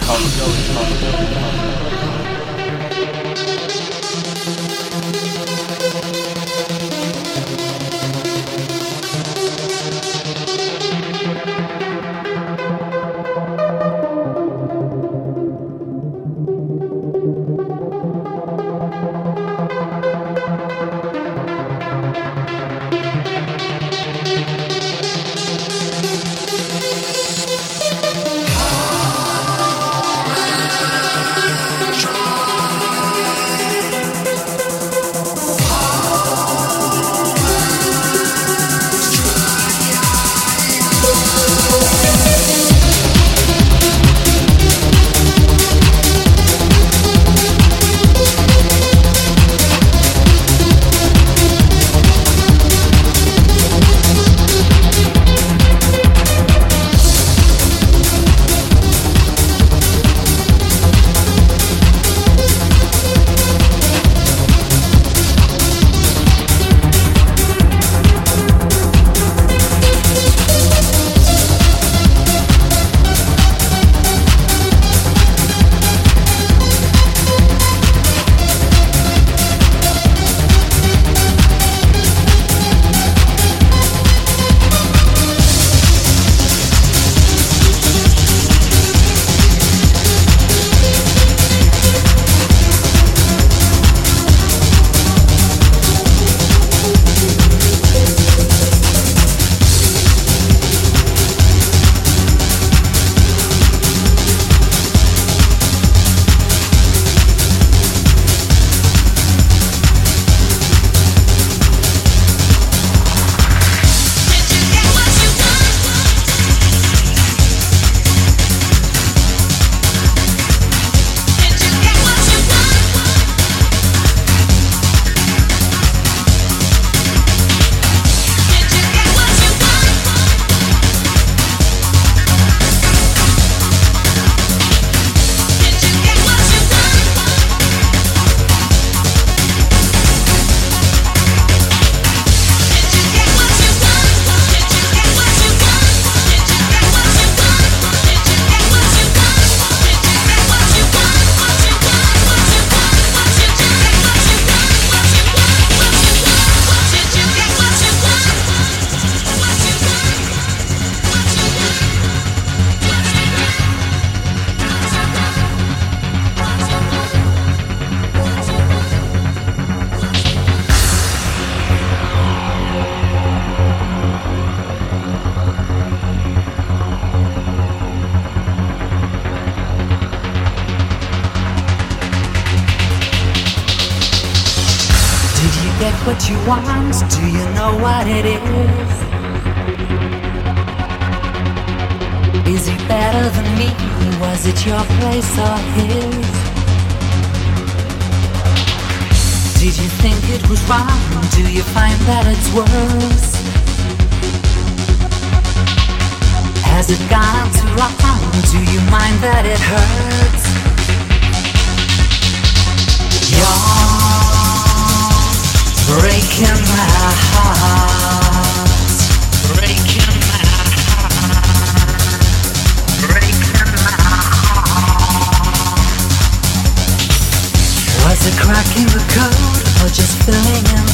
going, how.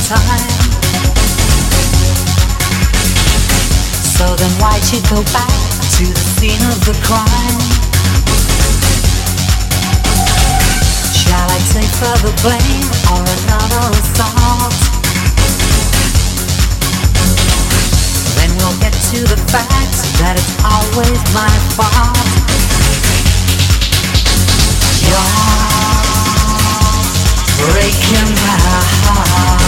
time. So then why'd you go back to the scene of the crime? Shall I take further blame or another assault? Then we'll get to the fact that it's always my fault. You're breaking my heart.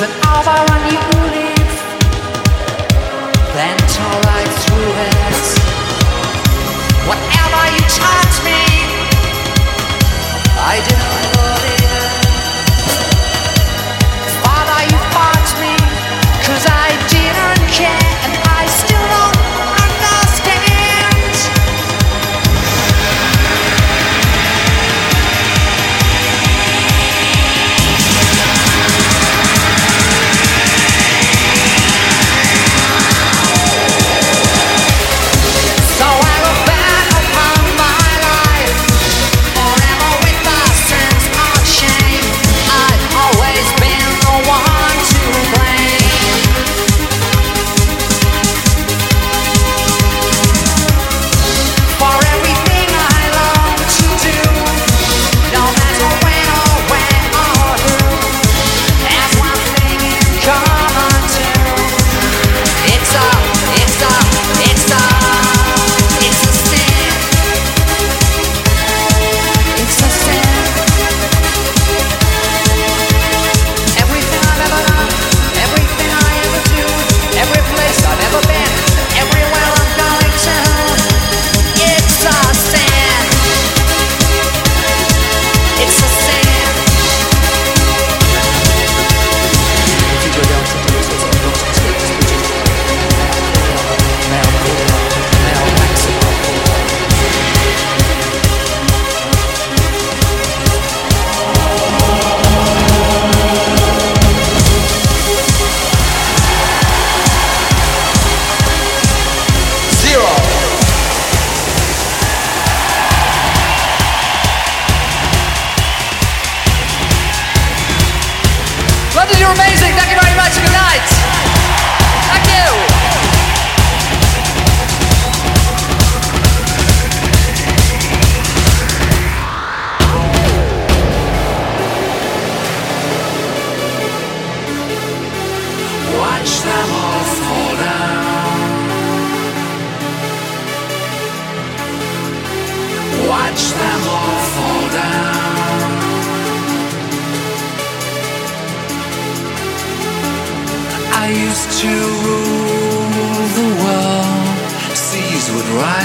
When all I run you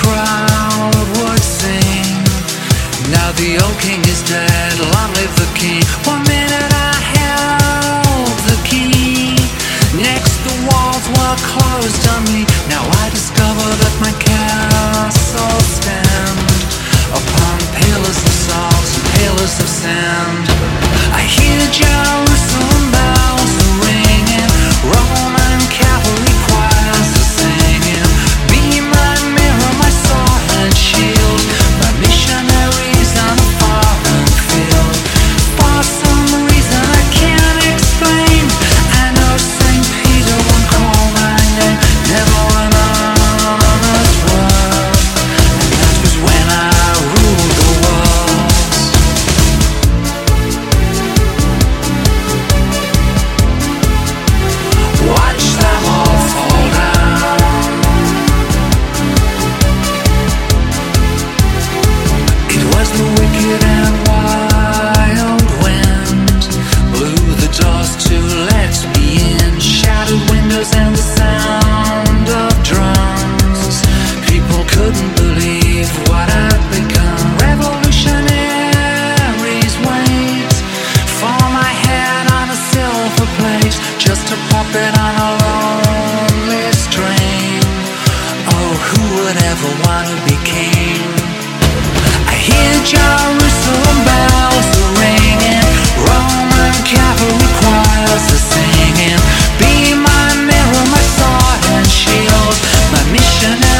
crowd would sing. Now the old king my mission.